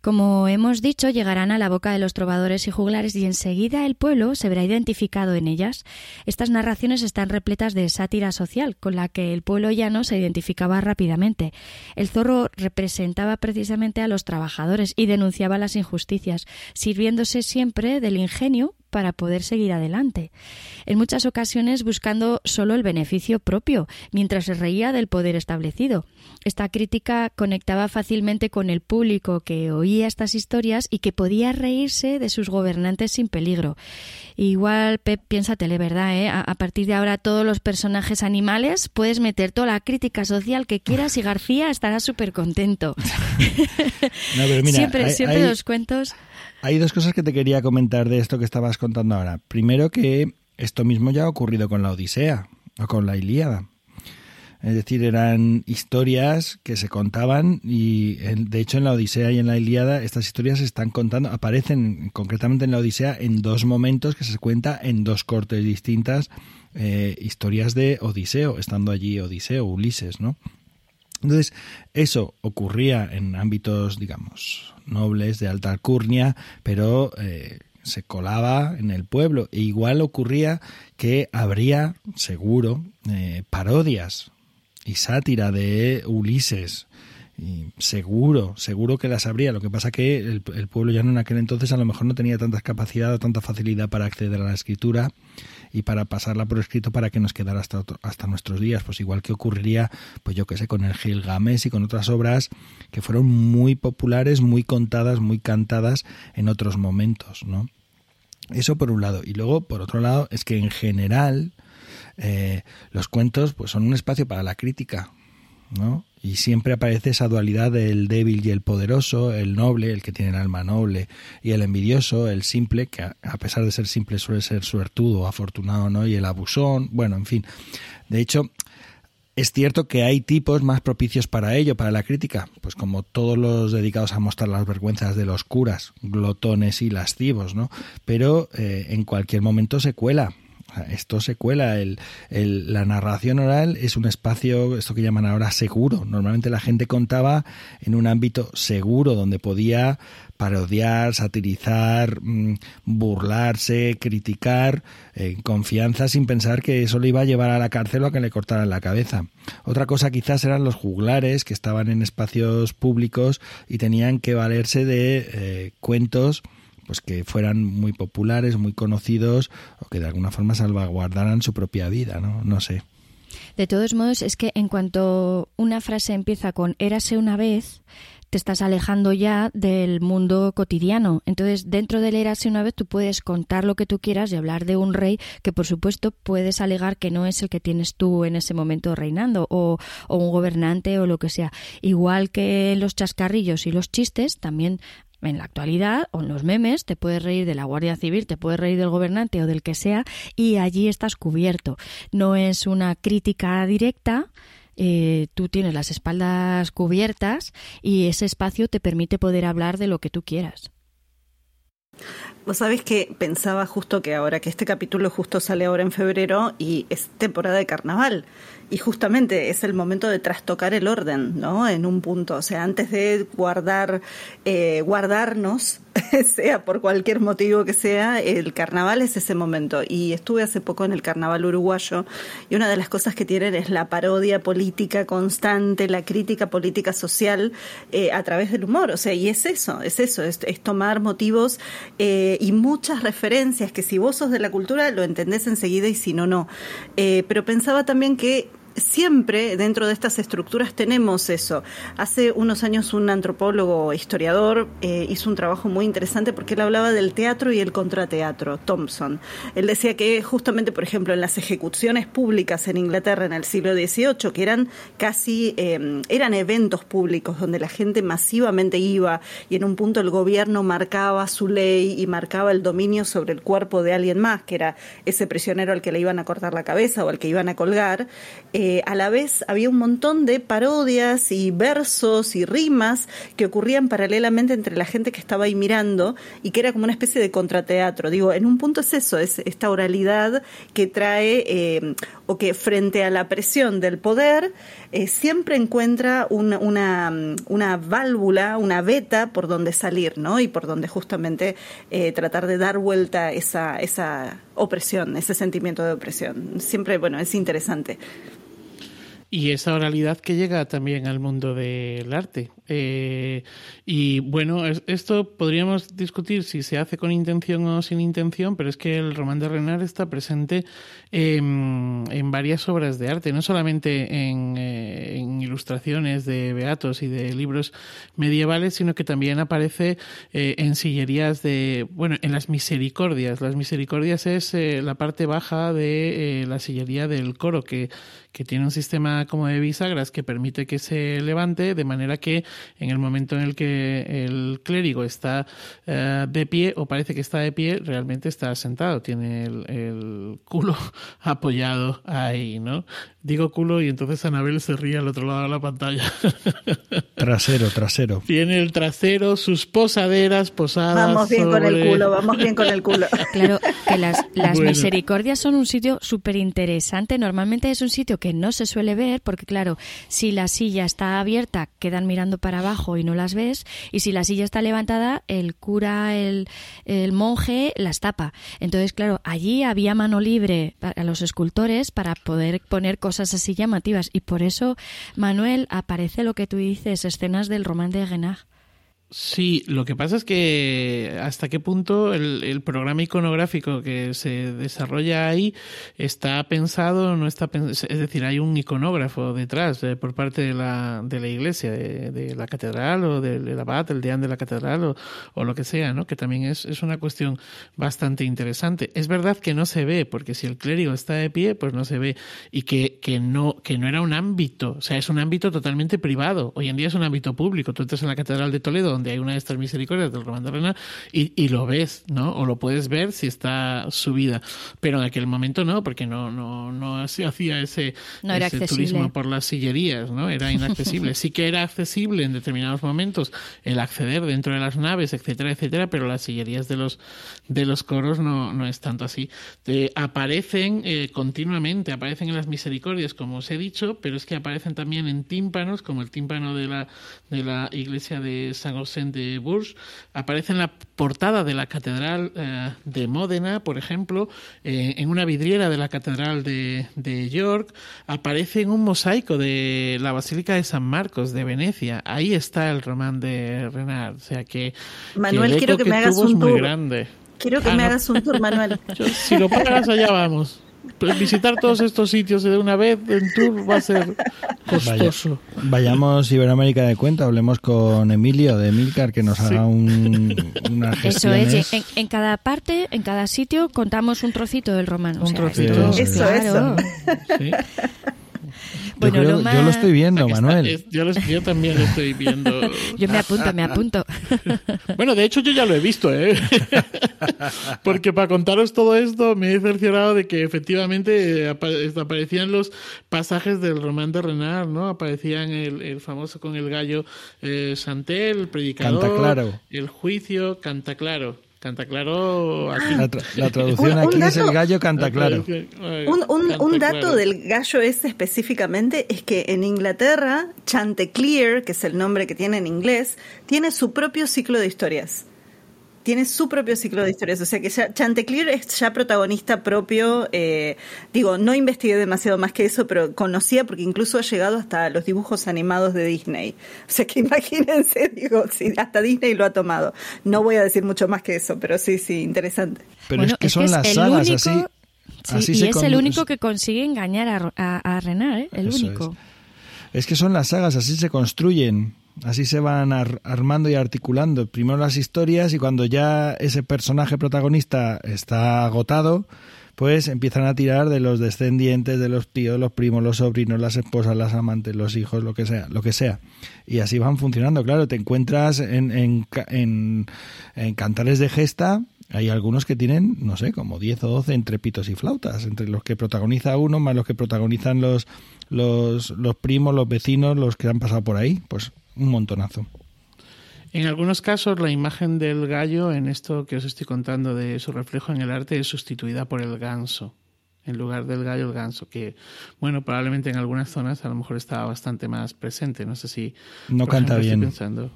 Como hemos dicho, llegarán a la boca de los trovadores y juglares y enseguida el pueblo se verá identificado en ellas. Estas narraciones están repletas de sátira social, con la que el pueblo llano se identificaba rápidamente. El zorro representaba precisamente a los trabajadores y denunciaba las injusticias, sirviéndose siempre del ingenio para poder seguir adelante. En muchas ocasiones buscando solo el beneficio propio, mientras se reía del poder establecido. Esta crítica conectaba fácilmente con el público que oía estas historias y que podía reírse de sus gobernantes sin peligro. Igual, Pep, piénsatele, ¿verdad? Eh? A, partir de ahora todos los personajes animales puedes meter toda la crítica social que quieras y García estará súper contento. siempre, siempre los cuentos hay dos cosas que te quería comentar de esto que estabas contando ahora. Primero que esto mismo ya ha ocurrido con la Odisea o con la Ilíada. Es decir, eran historias que se contaban y de hecho en la Odisea y en la Ilíada estas historias se están contando, aparecen concretamente en la Odisea en dos momentos que se cuenta en dos cortes distintas eh, historias de Odiseo, estando allí Odiseo, Ulises, ¿no? Entonces, eso ocurría en ámbitos, digamos, nobles de alta alcurnia, pero eh, se colaba en el pueblo. E igual ocurría que habría, seguro, eh, parodias y sátira de Ulises. Y seguro, seguro que las habría. Lo que pasa que el, el pueblo ya en aquel entonces a lo mejor no tenía tanta capacidad o tanta facilidad para acceder a la escritura y para pasarla por escrito para que nos quedara hasta, hasta nuestros días. Pues igual que ocurriría, pues yo que sé, con el Gilgamesh y con otras obras que fueron muy populares, muy contadas, muy cantadas en otros momentos, ¿no? Eso por un lado. Y luego, por otro lado, es que en general eh, los cuentos pues son un espacio para la crítica, ¿no? Y siempre aparece esa dualidad del débil y el poderoso, el noble, el que tiene el alma noble, y el envidioso, el simple, que a pesar de ser simple suele ser suertudo, afortunado, ¿no? Y el abusón, bueno, en fin. De hecho, es cierto que hay tipos más propicios para ello, para la crítica, pues como todos los dedicados a mostrar las vergüenzas de los curas, glotones y lascivos, ¿no? Pero eh, en cualquier momento se cuela esto se cuela. El, la narración oral es un espacio, esto que llaman ahora seguro. Normalmente la gente contaba en un ámbito seguro donde podía parodiar, satirizar, mm, burlarse, criticar en confianza sin pensar que eso le iba a llevar a la cárcel o a que le cortaran la cabeza. Otra cosa quizás eran los juglares que estaban en espacios públicos y tenían que valerse de eh, cuentos pues que fueran muy populares, muy conocidos o que de alguna forma salvaguardaran su propia vida, ¿no? No sé. De todos modos, es que en cuanto una frase empieza con érase una vez, te estás alejando ya del mundo cotidiano. Entonces, dentro del érase una vez, tú puedes contar lo que tú quieras y hablar de un rey que, por supuesto, puedes alegar que no es el que tienes tú en ese momento reinando, o, o un gobernante o lo que sea. Igual que los chascarrillos y los chistes, también en la actualidad o en los memes te puedes reír de la Guardia Civil, te puedes reír del gobernante o del que sea y allí estás cubierto. No es una crítica directa, eh, tú tienes las espaldas cubiertas y ese espacio te permite poder hablar de lo que tú quieras. Vos sabés que pensaba justo que ahora que este capítulo justo sale ahora en febrero y es temporada de carnaval y justamente es el momento de trastocar el orden, ¿no? En un punto, o sea, antes de guardar, eh, guardarnos, sea por cualquier motivo que sea, el carnaval es ese momento. Y estuve hace poco en el carnaval uruguayo y una de las cosas que tienen es la parodia política constante, la crítica política social eh, a través del humor. O sea, y es eso, es eso, es, tomar motivos eh, y muchas referencias que si vos sos de la cultura lo entendés enseguida y si no, no. pero pensaba también que siempre dentro de estas estructuras tenemos eso. Hace unos años un antropólogo historiador eh, hizo un trabajo muy interesante porque él hablaba del teatro y el contrateatro, Thompson. Él decía que justamente, por ejemplo, en las ejecuciones públicas en Inglaterra en el siglo XVIII, que eran casi, eh, eran eventos públicos donde la gente masivamente iba y en un punto el gobierno marcaba su ley y marcaba el dominio sobre el cuerpo de alguien más, que era ese prisionero al que le iban a cortar la cabeza o al que iban a colgar, eh, a la vez había un montón de parodias y versos y rimas que ocurrían paralelamente entre la gente que estaba ahí mirando y que era como una especie de contrateatro. Digo, en un punto es eso, es esta oralidad que trae eh, o que frente a la presión del poder eh, siempre encuentra una, una, una, válvula, una veta por donde salir, ¿no? Y por donde justamente tratar de dar vuelta esa, esa opresión, ese sentimiento de opresión. Siempre, bueno, es interesante. Y esa oralidad que llega también al mundo del arte. Eh, y bueno, esto podríamos discutir si se hace con intención o sin intención, pero es que el román de Renard está presente en, varias obras de arte, no solamente en, eh, en, ilustraciones de beatos y de libros medievales, sino que también aparece eh, en sillerías de, bueno, en las misericordias. Las misericordias es la parte baja de la sillería del coro, que, que tiene un sistema como de bisagras que permite que se levante, de manera que en el momento en el que el clérigo está eh, de pie o parece que está de pie, realmente está sentado, tiene el, el, culo apoyado ahí, ¿no? Digo culo y entonces Anabel se ríe al otro lado de la pantalla. Trasero, trasero. Tiene el trasero, sus posaderas posadas. Vamos bien con el culo, vamos bien con el culo. Claro, que las, las misericordias son un sitio súper interesante. Normalmente es un sitio que no se suele ver porque, claro, si la silla está abierta, quedan mirando para abajo y no las ves. Y si la silla está levantada, el cura, el, el monje las tapa. Entonces, claro, allí había mano libre a los escultores para poder poner cosas cosas así llamativas. Y por eso, Manuel, aparece lo que tú dices, escenas del román de Guenard. Sí, lo que pasa es que hasta qué punto el, programa iconográfico que se desarrolla ahí está pensado, no está es decir, hay un iconógrafo detrás eh, por parte de la, de la iglesia, de, la catedral o del abad, el deán de la catedral o, lo que sea, ¿no? Que también es, es una cuestión bastante interesante. Es verdad que no se ve, porque si el clérigo está de pie, pues no se ve y que, que no que no era un ámbito, o sea, es un ámbito totalmente privado. Hoy en día es un ámbito público. Tú entras en la catedral de Toledo donde hay una de estas misericordias del Román de Renal y, y, lo ves, ¿no? O lo puedes ver si está subida. Pero en aquel momento no, porque no, no, no se hacía ese, turismo por las sillerías, ¿no? Era inaccesible. sí que era accesible en determinados momentos el acceder dentro de las naves, etcétera, etcétera, pero las sillerías de los, de los coros no, no es tanto así. aparecen eh, continuamente, aparecen en las misericordias, como os he dicho, pero es que aparecen también en tímpanos, como el tímpano de la, de la iglesia de San José de Bourges, aparece en la portada de la Catedral eh, de Módena, por ejemplo, eh, en una vidriera de la Catedral de, York, aparece en un mosaico de la Basílica de San Marcos de Venecia. Ahí está el román de Renard. O sea que. Manuel, quiero que, me hagas un tour. Quiero que ah, me hagas un tour, Manuel. si lo pagas, allá vamos. Pues visitar todos estos sitios de una vez en tour va a ser costoso. vayamos Iberoamérica de cuenta, hablemos con Emilio de Emilcar que nos haga un, una gestión. Eso es, en, cada parte, en cada sitio contamos un trocito del romano. Un trocito. Eso, eso. ¿Sí? Bueno, yo, lo estoy viendo, Manuel. yo, también lo estoy viendo. yo me apunto, me apunto. bueno, de hecho yo ya lo he visto, ¿eh? Porque para contaros todo esto me he cerciorado de que efectivamente aparecían los pasajes del román de Renard, ¿no? Aparecían el, famoso con el gallo eh, Santel, el predicador, canta claro. el juicio, canta claro. Canta claro. La, traducción aquí es el gallo canta claro. Un, dato del gallo ese específicamente es que en Inglaterra, Chanticleer, que es el nombre que tiene en inglés, tiene su propio ciclo de historias tiene su propio ciclo de historias. O sea que Chanticleer es ya protagonista propio. Eh, digo, no investigué demasiado más que eso, pero conocía porque incluso ha llegado hasta los dibujos animados de Disney. O sea que imagínense, digo, si hasta Disney lo ha tomado. No voy a decir mucho más que eso, pero sí, sí, interesante. Pero es que son las sagas así Sí, y es el único que consigue engañar a, a, a Renard, ¿eh? el único. Es. que son las sagas, así se construyen. Así se van armando y articulando. Primero las historias y cuando ya ese personaje protagonista está agotado, pues empiezan a tirar de los descendientes, de los tíos, los primos, los sobrinos, las esposas, las amantes, los hijos, lo que sea, lo que sea. Y así van funcionando. Claro, te encuentras en, en, en, en cantares de gesta hay algunos que tienen, no sé, como 10 o 12 entre pitos y flautas, entre los que protagoniza uno más los que protagonizan los, los, los primos, los vecinos, los que han pasado por ahí. Pues un montonazo. En algunos casos la imagen del gallo en esto que os estoy contando de su reflejo en el arte es sustituida por el ganso. En lugar del gallo, el ganso, que, bueno, probablemente en algunas zonas a lo mejor estaba bastante más presente. No sé si. No canta bien. Pensando.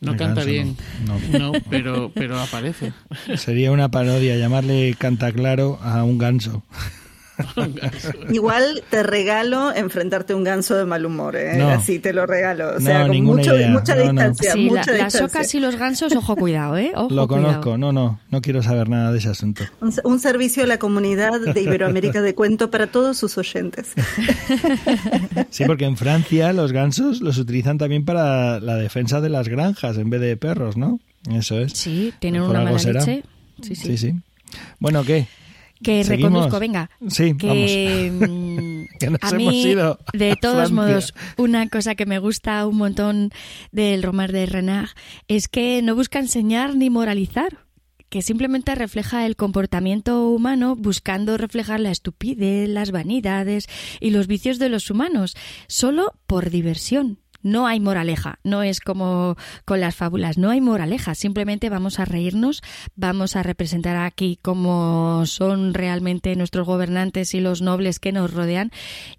No canta bien, no. pero, pero aparece. Sería una parodia llamarle canta claro a un ganso. Igual te regalo enfrentarte a un ganso de mal humor, ¿eh? así te lo regalo. O sea, con mucha distancia. las socas y los gansos, ojo, cuidado, ¿eh? lo conozco, no, no, no quiero saber nada de ese asunto. Un, servicio a la comunidad de Iberoamérica de Cuento para todos sus oyentes. Sí, porque en Francia los gansos los utilizan también para la defensa de las granjas en vez de perros, ¿no? Eso es. Sí, tienen una mala leche. Sí, sí. sí, sí. Bueno, ¿qué? Que reconduzco, venga. Sí, que, mm, a mí, de todos modos, una cosa que me gusta un montón del romar de Renard es que no busca enseñar ni moralizar que simplemente refleja el comportamiento humano buscando reflejar la estupidez, las vanidades y los vicios de los humanos, solo por diversión. No hay moraleja, no es como con las fábulas, no hay moraleja, simplemente vamos a reírnos, vamos a representar aquí cómo son realmente nuestros gobernantes y los nobles que nos rodean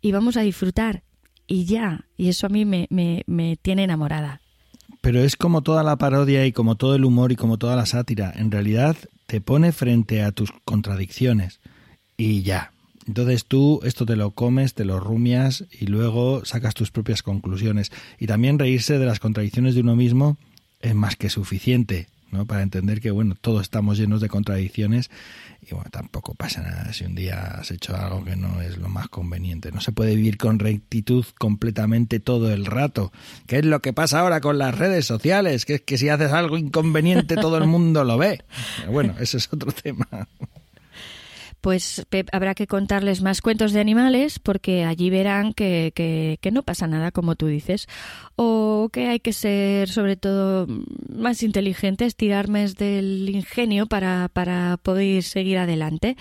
y vamos a disfrutar. Y ya, y eso a mí me, me, me tiene enamorada. Pero es como toda la parodia y como todo el humor y como toda la sátira, en realidad te pone frente a tus contradicciones. Y ya, entonces tú esto te lo comes, te lo rumias y luego sacas tus propias conclusiones. Y también reírse de las contradicciones de uno mismo es más que suficiente, ¿no? Para entender que, bueno, todos estamos llenos de contradicciones y, bueno, tampoco pasa nada si un día has hecho algo que no es lo más conveniente. No se puede vivir con rectitud completamente todo el rato. ¿Qué es lo que pasa ahora con las redes sociales? Que es que si haces algo inconveniente todo el mundo lo ve. bueno, ese es otro tema pues habrá que contarles más cuentos de animales porque allí verán que, que, no pasa nada, como tú dices, o que hay que ser sobre todo más inteligentes, tirar del ingenio para, para poder seguir adelante.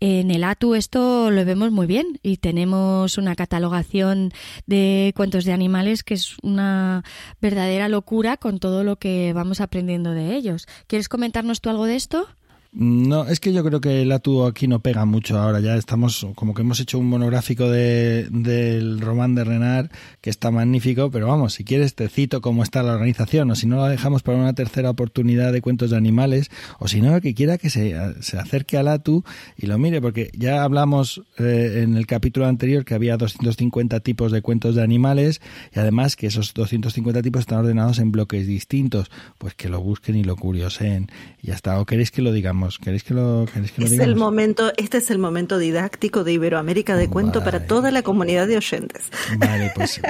En el ATU esto lo vemos muy bien y tenemos una catalogación de cuentos de animales que es una verdadera locura con todo lo que vamos aprendiendo de ellos. ¿Quieres comentarnos tú algo de esto? No, es que yo creo que el Atu aquí no pega mucho ahora. Ya estamos, como que hemos hecho un monográfico de, del román de Renard, que está magnífico, pero vamos, si quieres te cito cómo está la organización, o si no la dejamos para una tercera oportunidad de cuentos de animales, o si no, que quiera que se, se acerque al Atu y lo mire, porque ya hablamos eh, en el capítulo anterior que había 250 tipos de cuentos de animales, y además que esos 250 tipos están ordenados en bloques distintos, pues que lo busquen y lo curiosen. Y hasta, o queréis que lo digamos ¿Queréis que lo, es el momento, Este es el momento didáctico de Iberoamérica de cuento para toda la comunidad de oyentes. Vale, pues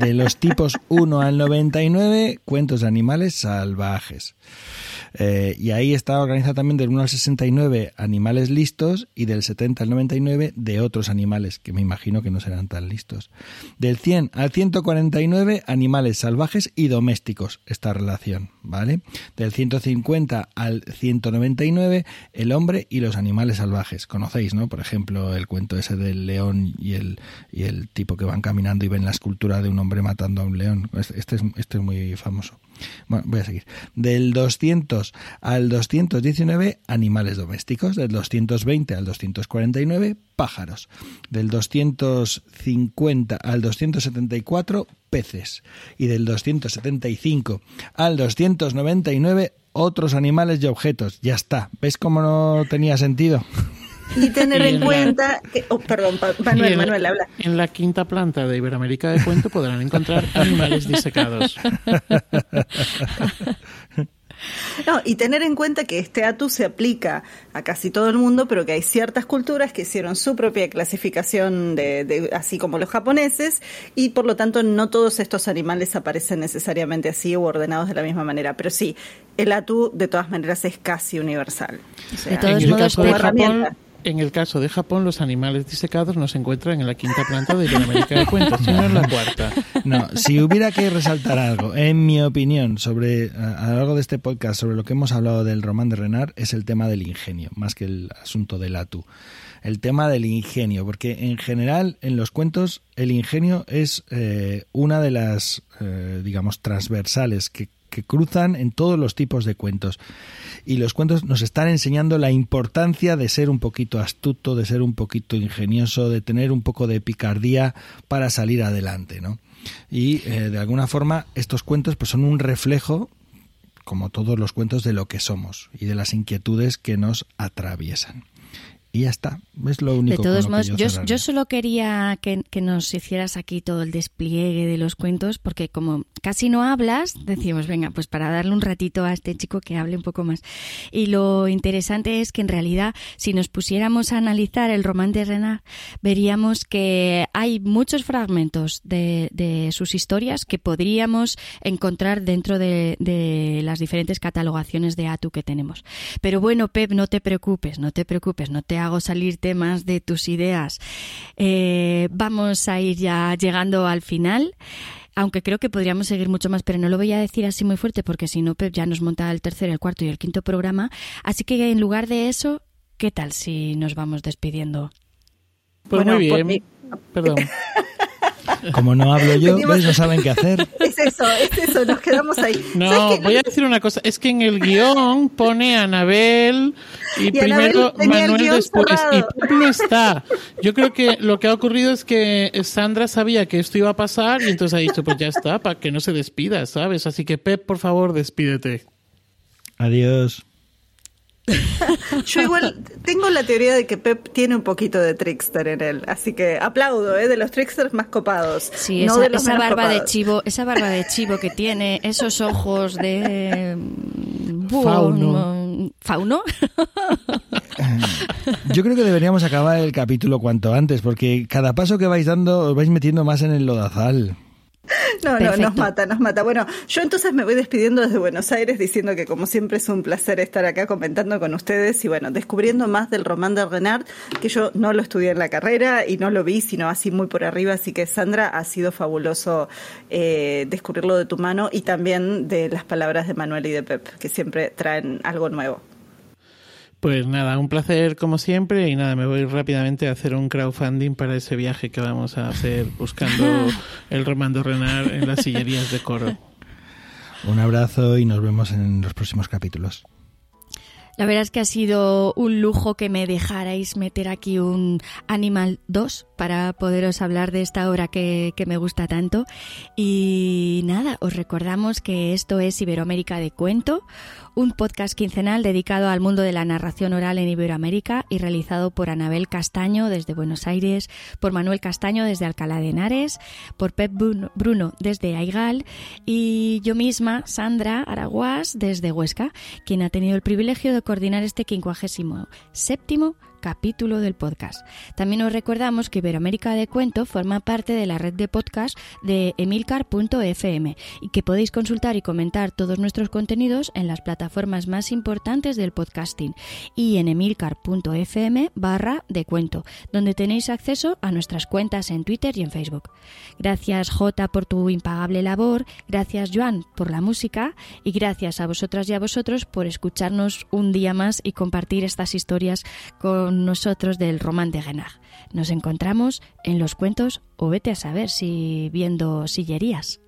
de los tipos 1 al 99, cuentos de animales salvajes. Eh, y ahí está organizado también del 1 al 69 animales listos y del 70 al 99 de otros animales, que me imagino que no serán tan listos. Del 100 al 149 animales salvajes y domésticos, esta relación, ¿vale? Del 150 al 199 el hombre y los animales salvajes. Conocéis, ¿no? Por ejemplo, el cuento ese del león y el, y el tipo que van caminando y ven la escultura de un hombre matando a un león. Este, este es, este es muy famoso. Bueno, voy a seguir. Del 200 al 219, animales domésticos. Del 220 al 249, pájaros. Del 250 al 274, peces. Y del 275 al 299, otros animales y objetos. Ya está. ¿Ves cómo no tenía sentido? Y tener en, cuenta que, oh, perdón, Manuel, Manuel, habla. En la quinta planta de Iberoamérica de Cuento podrán encontrar animales disecados. No, y tener en cuenta que este atu se aplica a casi todo el mundo, pero que hay ciertas culturas que hicieron su propia clasificación de, así como los japoneses, y por lo tanto no todos estos animales aparecen necesariamente así o ordenados de la misma manera. Pero sí, el atu de todas maneras es casi universal. de todos modos, en el caso de Japón, los animales disecados no se encuentran en la quinta planta de América de Cuentos, sino en la cuarta. No, si hubiera que resaltar algo, en mi opinión, sobre a lo largo de este podcast, sobre lo que hemos hablado del román de Renard, es el tema del ingenio, más que el asunto del atu. El tema del ingenio, porque en general en los cuentos el ingenio es eh, una de las, eh, digamos, transversales que que cruzan en todos los tipos de cuentos. Y los cuentos nos están enseñando la importancia de ser un poquito astuto, de ser un poquito ingenioso, de tener un poco de picardía para salir adelante, ¿no? Y eh, de alguna forma estos cuentos pues son un reflejo como todos los cuentos de lo que somos y de las inquietudes que nos atraviesan. Y ya está, es lo único. De todos modos, yo, yo, solo quería que, que, nos hicieras aquí todo el despliegue de los cuentos, porque como casi no hablas, decimos, venga, pues para darle un ratito a este chico que hable un poco más. Y lo interesante es que en realidad, si nos pusiéramos a analizar el román de Renard, veríamos que hay muchos fragmentos de, de sus historias que podríamos encontrar dentro de, de las diferentes catalogaciones de Atu que tenemos. Pero bueno, Pep, no te preocupes, no te preocupes, no te hago salir temas de tus ideas. Eh, vamos a ir ya llegando al final aunque creo que podríamos seguir mucho más, pero no lo voy a decir así muy fuerte porque si no, Pep ya nos monta el tercer, el cuarto y el quinto programa. Así que en lugar de eso, ¿qué tal si nos vamos despidiendo? Pues muy bien. Perdón. Como no hablo yo, no saben qué hacer. Es eso, es eso, nos quedamos ahí. No, voy a decir una cosa, es que en el guion pone Anabel y, primero Manuel después y Pep no está. Yo creo que lo que ha ocurrido es que Sandra sabía que esto iba a pasar y entonces ha dicho, pues ya está, para que no se despida, ¿sabes? Así que Pep, por favor, despídete. Adiós. Yo igual tengo la teoría de que Pep tiene un poquito de trickster en él, así que aplaudo, ¿eh? De los tricksters más copados. Sí, esa, barba de chivo, esa barba de chivo que tiene, esos ojos de fauno. ¿Fauno? Yo creo que deberíamos acabar el capítulo cuanto antes, porque cada paso que vais dando os vais metiendo más en el lodazal. No, no, nos mata, nos mata. Bueno, yo entonces me voy despidiendo desde Buenos Aires diciendo que como siempre es un placer estar acá comentando con ustedes y bueno, descubriendo más del román de Renard, que yo no lo estudié en la carrera y no lo vi, sino así muy por arriba. Así que Sandra, ha sido fabuloso eh, descubrirlo de tu mano y también de las palabras de Manuel y de Pep, que siempre traen algo nuevo. Pues nada, un placer como siempre y nada, me voy rápidamente a hacer un crowdfunding para ese viaje que vamos a hacer buscando el Romando Renard en las sillerías de coro. Un abrazo y nos vemos en los próximos capítulos. La verdad es que ha sido un lujo que me dejarais meter aquí un Animal 2 para poderos hablar de esta obra que, que, me gusta tanto. Y nada, os recordamos que esto es Iberoamérica de Cuento, un podcast quincenal dedicado al mundo de la narración oral en Iberoamérica y realizado por Anabel Castaño desde Buenos Aires, por Manuel Castaño desde Alcalá de Henares, por Pep Bruno desde Aigal y yo misma, Sandra Araguás, desde Huesca, quien ha tenido el privilegio de coordinar este quincuagésimo séptimo capítulo del podcast. También os recordamos que Iberoamérica de Cuento forma parte de la red de podcast de emilcar.fm y que podéis consultar y comentar todos nuestros contenidos en las plataformas más importantes del podcasting y en emilcar.fm barra de cuento, donde tenéis acceso a nuestras cuentas en Twitter y en Facebook. Gracias J por tu impagable labor, gracias Joan por la música y gracias a vosotras y a vosotros por escucharnos un día más y compartir estas historias nosotros del Román de Renard. Nos encontramos en los cuentos o vete a saber si viendo sillerías.